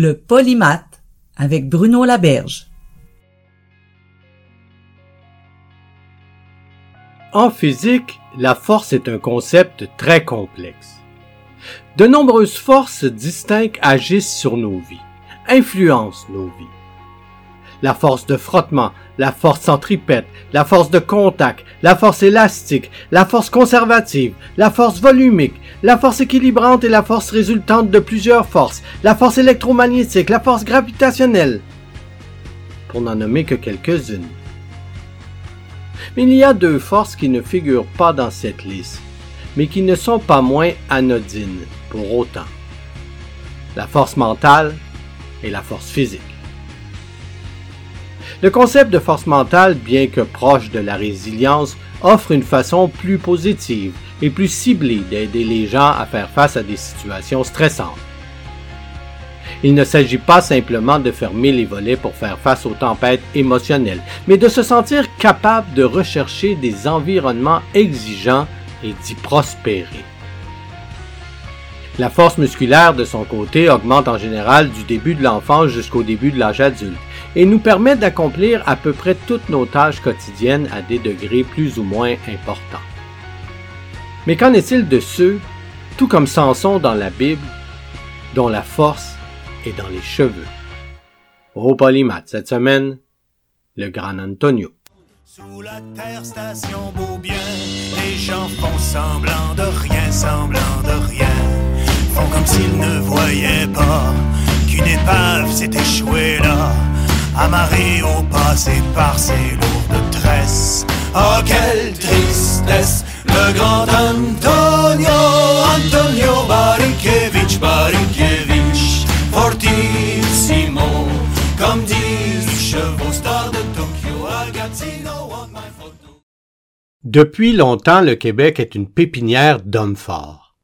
Le polymath avec Bruno Laberge. En physique, la force est un concept très complexe. De nombreuses forces distinctes agissent sur nos vies, influencent nos vies la force de frottement, la force centripète, la force de contact, la force élastique, la force conservative, la force volumique, la force équilibrante et la force résultante de plusieurs forces, la force électromagnétique, la force gravitationnelle, pour n'en nommer que quelques-unes. Mais il y a deux forces qui ne figurent pas dans cette liste, mais qui ne sont pas moins anodines pour autant. La force mentale et la force physique. Le concept de force mentale, bien que proche de la résilience, offre une façon plus positive et plus ciblée d'aider les gens à faire face à des situations stressantes. Il ne s'agit pas simplement de fermer les volets pour faire face aux tempêtes émotionnelles, mais de se sentir capable de rechercher des environnements exigeants et d'y prospérer. La force musculaire, de son côté, augmente en général du début de l'enfance jusqu'au début de l'âge adulte et nous permet d'accomplir à peu près toutes nos tâches quotidiennes à des degrés plus ou moins importants. Mais qu'en est-il de ceux, tout comme Samson dans la Bible, dont la force est dans les cheveux? Au polymath cette semaine, le grand Antonio. Sous la terre station les gens font semblant de rien, semblant de rien. Font comme s'ils ne voyaient pas qu'une épave s'est échouée là amarré au passé par ses lourdes tresses. Oh, quelle tristesse, le grand Antonio, Antonio Barikevich, Barikevich, fortissimo, comme disent chevaux stars de Tokyo, Agatino on my photo. Depuis longtemps, le Québec est une pépinière d'hommes forts.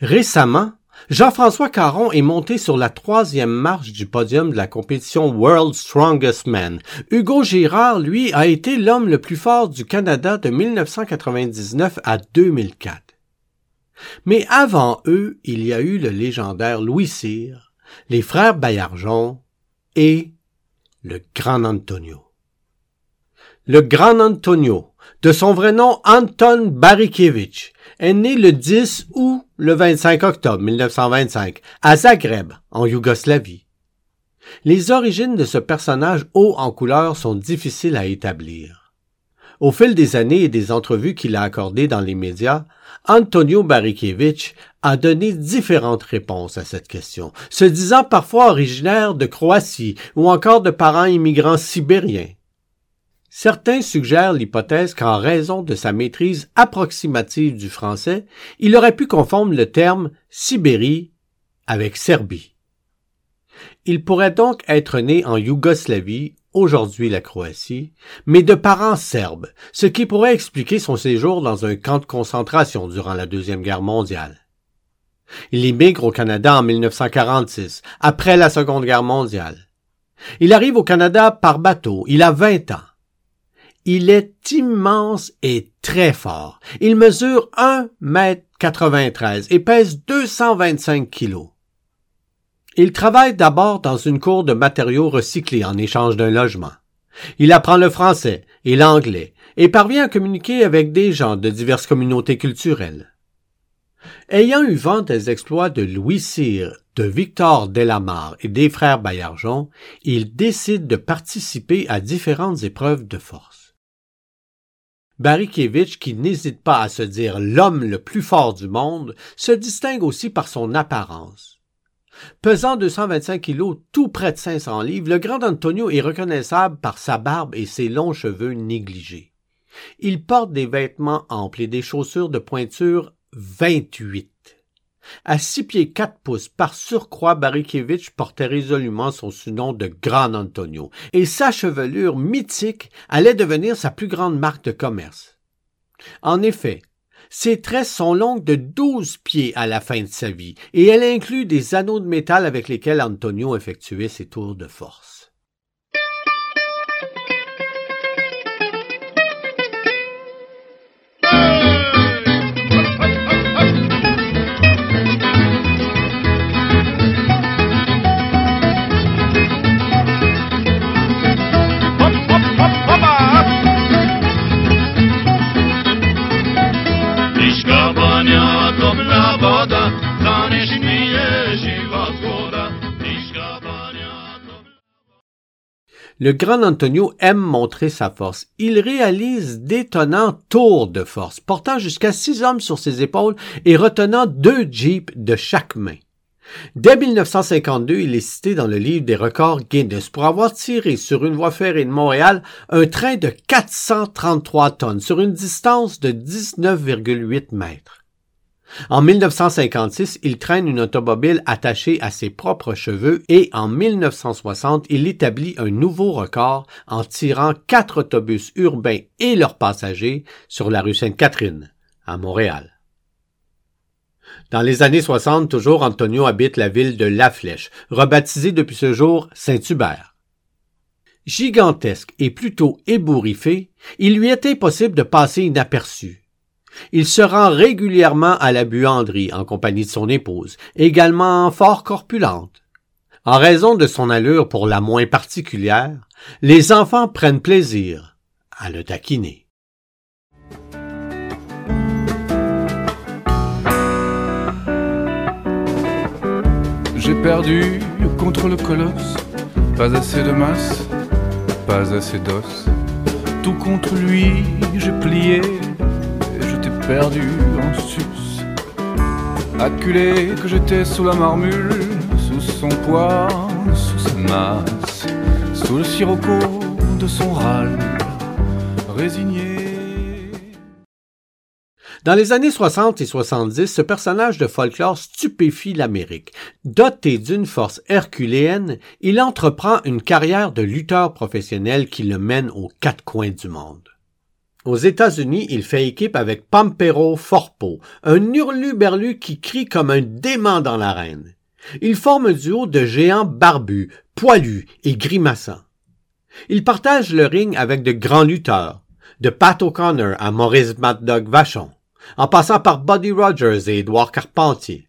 Récemment, Jean-François Caron est monté sur la troisième marche du podium de la compétition World Strongest Man. Hugo Girard, lui, a été l'homme le plus fort du Canada de 1999 à 2004. Mais avant eux, il y a eu le légendaire Louis Cyr, les frères Baillargeon et le Grand Antonio. Le Grand Antonio, de son vrai nom Anton Barikiewicz, est né le 10 ou le 25 octobre 1925 à Zagreb, en Yougoslavie. Les origines de ce personnage haut en couleur sont difficiles à établir. Au fil des années et des entrevues qu'il a accordées dans les médias, Antonio Barikiewicz a donné différentes réponses à cette question, se disant parfois originaire de Croatie ou encore de parents immigrants sibériens. Certains suggèrent l'hypothèse qu'en raison de sa maîtrise approximative du français, il aurait pu confondre le terme Sibérie avec Serbie. Il pourrait donc être né en Yougoslavie, aujourd'hui la Croatie, mais de parents serbes, ce qui pourrait expliquer son séjour dans un camp de concentration durant la Deuxième Guerre mondiale. Il immigre au Canada en 1946, après la Seconde Guerre mondiale. Il arrive au Canada par bateau, il a 20 ans. Il est immense et très fort. Il mesure 1 mètre 93 et pèse 225 kilos. Il travaille d'abord dans une cour de matériaux recyclés en échange d'un logement. Il apprend le français et l'anglais et parvient à communiquer avec des gens de diverses communautés culturelles. Ayant eu vent des exploits de Louis Cyr, de Victor Delamare et des frères Baillargeon, il décide de participer à différentes épreuves de force. Barikiewicz, qui n'hésite pas à se dire l'homme le plus fort du monde, se distingue aussi par son apparence. Pesant 225 kilos, tout près de 500 livres, le grand Antonio est reconnaissable par sa barbe et ses longs cheveux négligés. Il porte des vêtements amples et des chaussures de pointure 28. À six pieds quatre pouces, par surcroît, Barikiewicz portait résolument son surnom de Grand Antonio, et sa chevelure mythique allait devenir sa plus grande marque de commerce. En effet, ses tresses sont longues de douze pieds à la fin de sa vie, et elle inclut des anneaux de métal avec lesquels Antonio effectuait ses tours de force. Le grand Antonio aime montrer sa force. Il réalise d'étonnants tours de force, portant jusqu'à six hommes sur ses épaules et retenant deux jeeps de chaque main. Dès 1952, il est cité dans le livre des records Guinness pour avoir tiré sur une voie ferrée de Montréal un train de 433 tonnes sur une distance de 19,8 mètres. En 1956, il traîne une automobile attachée à ses propres cheveux et en 1960, il établit un nouveau record en tirant quatre autobus urbains et leurs passagers sur la rue Sainte-Catherine, à Montréal. Dans les années 60, toujours, Antonio habite la ville de La Flèche, rebaptisée depuis ce jour Saint-Hubert. Gigantesque et plutôt ébouriffé, il lui était impossible de passer inaperçu. Il se rend régulièrement à la buanderie en compagnie de son épouse, également fort corpulente. En raison de son allure pour la moins particulière, les enfants prennent plaisir à le taquiner. J'ai perdu contre le colosse, pas assez de masse, pas assez d'os. Tout contre lui, j'ai plié perdu en sus. Acculé que j'étais sous la marmule, sous son poids, sous sa masse, sous le sirocco de son râle, résigné. Dans les années 60 et 70, ce personnage de folklore stupéfie l'Amérique. Doté d'une force herculéenne, il entreprend une carrière de lutteur professionnel qui le mène aux quatre coins du monde. Aux États-Unis, il fait équipe avec Pampero Forpo, un hurluberlu qui crie comme un dément dans l'arène. Ils forment un duo de géants barbus, poilus et grimaçants. Ils partagent le ring avec de grands lutteurs, de Pat O'Connor à Maurice Mad Dog Vachon, en passant par Buddy Rogers et Édouard Carpentier.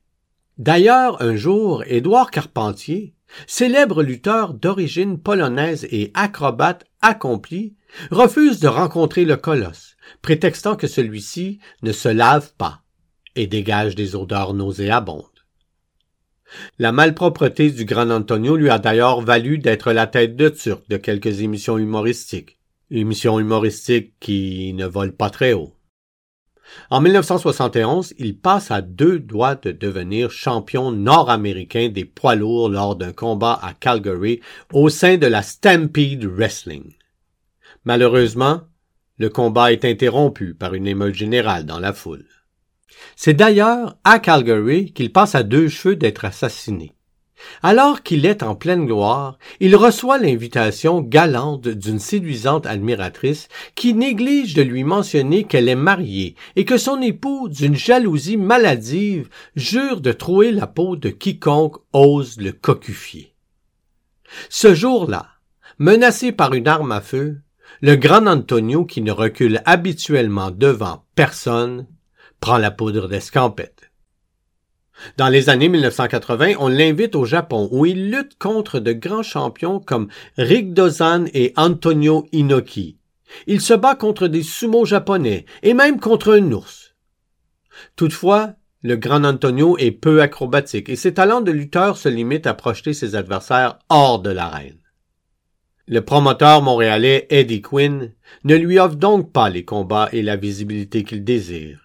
D'ailleurs, un jour, Édouard Carpentier, célèbre lutteur d'origine polonaise et acrobate accompli, refuse de rencontrer le colosse, prétextant que celui-ci ne se lave pas et dégage des odeurs nauséabondes. La malpropreté du grand Antonio lui a d'ailleurs valu d'être la tête de turc de quelques émissions humoristiques, émissions humoristiques qui ne volent pas très haut. En 1971, il passe à deux doigts de devenir champion nord-américain des poids lourds lors d'un combat à Calgary au sein de la Stampede Wrestling. Malheureusement, le combat est interrompu par une émeute générale dans la foule. C'est d'ailleurs à Calgary qu'il passe à deux cheveux d'être assassiné. Alors qu'il est en pleine gloire, il reçoit l'invitation galante d'une séduisante admiratrice qui néglige de lui mentionner qu'elle est mariée et que son époux, d'une jalousie maladive, jure de trouer la peau de quiconque ose le cocufier. Ce jour-là, menacé par une arme à feu, le grand Antonio, qui ne recule habituellement devant personne, prend la poudre d'escampette. Dans les années 1980, on l'invite au Japon où il lutte contre de grands champions comme Rick Dozan et Antonio Inoki. Il se bat contre des sumo japonais et même contre un ours. Toutefois, le grand Antonio est peu acrobatique et ses talents de lutteur se limitent à projeter ses adversaires hors de l'arène. Le promoteur montréalais Eddie Quinn ne lui offre donc pas les combats et la visibilité qu'il désire.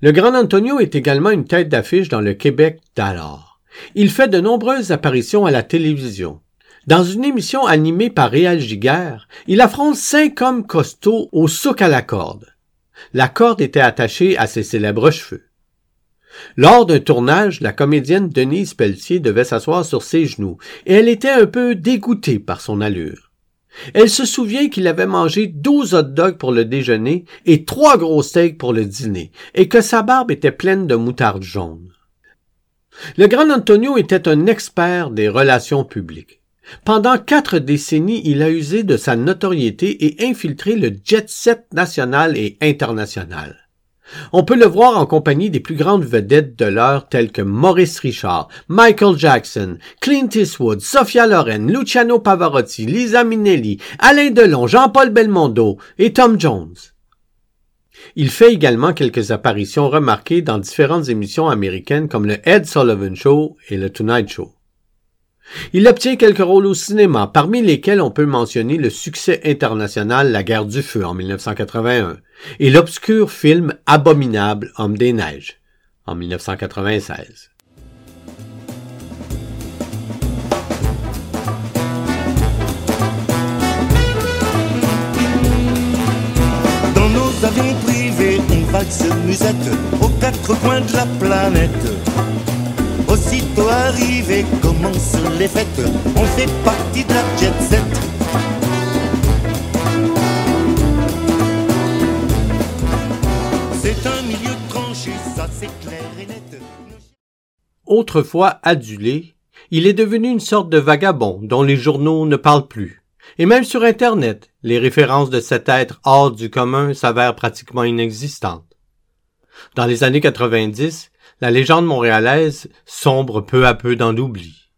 Le Grand Antonio est également une tête d'affiche dans le Québec d'alors. Il fait de nombreuses apparitions à la télévision. Dans une émission animée par Réal Giguère, il affronte cinq hommes costauds au souk à la corde. La corde était attachée à ses célèbres cheveux. Lors d'un tournage, la comédienne Denise Pelletier devait s'asseoir sur ses genoux, et elle était un peu dégoûtée par son allure. Elle se souvient qu'il avait mangé douze hot dogs pour le déjeuner et trois gros steaks pour le dîner, et que sa barbe était pleine de moutarde jaune. Le grand Antonio était un expert des relations publiques. Pendant quatre décennies, il a usé de sa notoriété et infiltré le jet set national et international. On peut le voir en compagnie des plus grandes vedettes de l'heure telles que Maurice Richard, Michael Jackson, Clint Eastwood, Sophia Loren, Luciano Pavarotti, Lisa Minnelli, Alain Delon, Jean-Paul Belmondo et Tom Jones. Il fait également quelques apparitions remarquées dans différentes émissions américaines comme le Ed Sullivan Show et le Tonight Show. Il obtient quelques rôles au cinéma, parmi lesquels on peut mentionner le succès international La guerre du feu en 1981 et l'obscur film Abominable Homme des neiges en 1996. Dans nos avions privés, on valse musette aux quatre coins de la planète. Aussitôt arrivé, commencent les fêtes, on fait partie de la jet set. C'est un milieu tranché, ça c'est clair et net. Autrefois adulé, il est devenu une sorte de vagabond dont les journaux ne parlent plus. Et même sur Internet, les références de cet être hors du commun s'avèrent pratiquement inexistantes. Dans les années 90, la légende montréalaise sombre peu à peu dans l'oubli.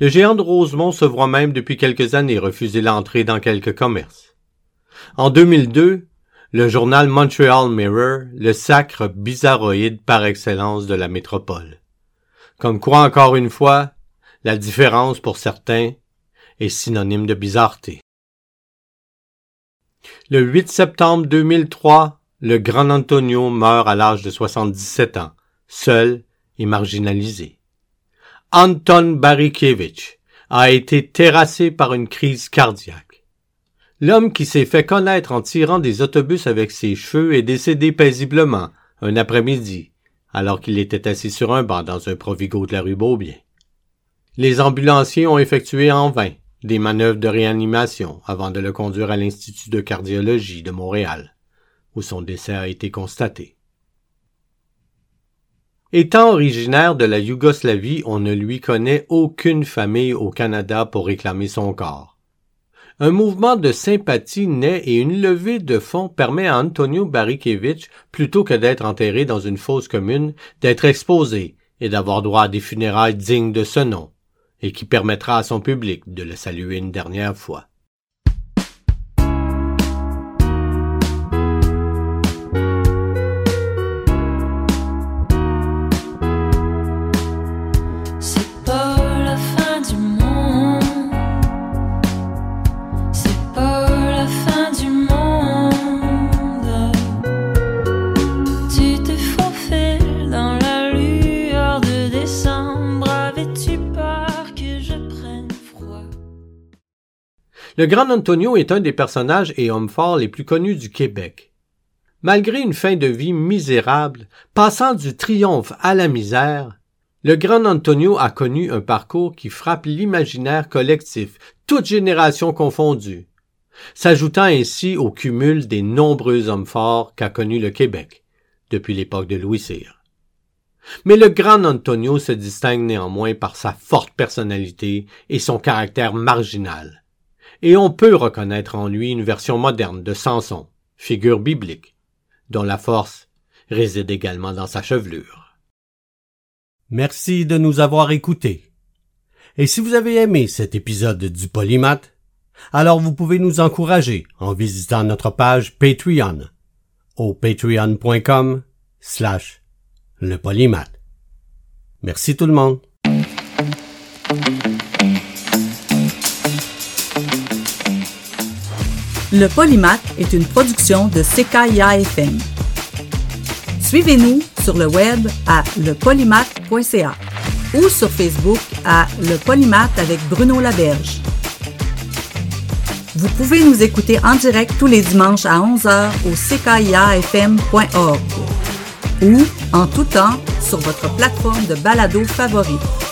Le géant de Rosemont se voit même depuis quelques années refuser l'entrée dans quelques commerces. En 2002, le journal Montreal Mirror le sacre bizarroïde par excellence de la métropole. Comme quoi, encore une fois, la différence pour certains est synonyme de bizarreté. Le 8 septembre 2003, le grand Antonio meurt à l'âge de 77 ans, seul et marginalisé. Anton Barikiewicz a été terrassé par une crise cardiaque. L'homme qui s'est fait connaître en tirant des autobus avec ses cheveux est décédé paisiblement un après-midi, alors qu'il était assis sur un banc dans un provigo de la rue Beaubien. Les ambulanciers ont effectué en vain des manœuvres de réanimation avant de le conduire à l'Institut de cardiologie de Montréal, où son décès a été constaté. Étant originaire de la Yougoslavie, on ne lui connaît aucune famille au Canada pour réclamer son corps. Un mouvement de sympathie naît et une levée de fonds permet à Antonio Barikiewicz, plutôt que d'être enterré dans une fosse commune, d'être exposé et d'avoir droit à des funérailles dignes de ce nom, et qui permettra à son public de le saluer une dernière fois. Le grand Antonio est un des personnages et hommes forts les plus connus du Québec. Malgré une fin de vie misérable, passant du triomphe à la misère, le grand Antonio a connu un parcours qui frappe l'imaginaire collectif, toutes générations confondues, s'ajoutant ainsi au cumul des nombreux hommes forts qu'a connu le Québec depuis l'époque de Louis Cyr. Mais le grand Antonio se distingue néanmoins par sa forte personnalité et son caractère marginal. Et on peut reconnaître en lui une version moderne de Samson, figure biblique, dont la force réside également dans sa chevelure. Merci de nous avoir écoutés. Et si vous avez aimé cet épisode du Polymath, alors vous pouvez nous encourager en visitant notre page Patreon au patreon.com slash le polymath. Merci tout le monde. Le Polymath est une production de CKIA-FM. Suivez-nous sur le web à lepolymath.ca ou sur Facebook à Le Polymath avec Bruno Laberge. Vous pouvez nous écouter en direct tous les dimanches à 11h au ckiafm.org ou en tout temps sur votre plateforme de balado favorite.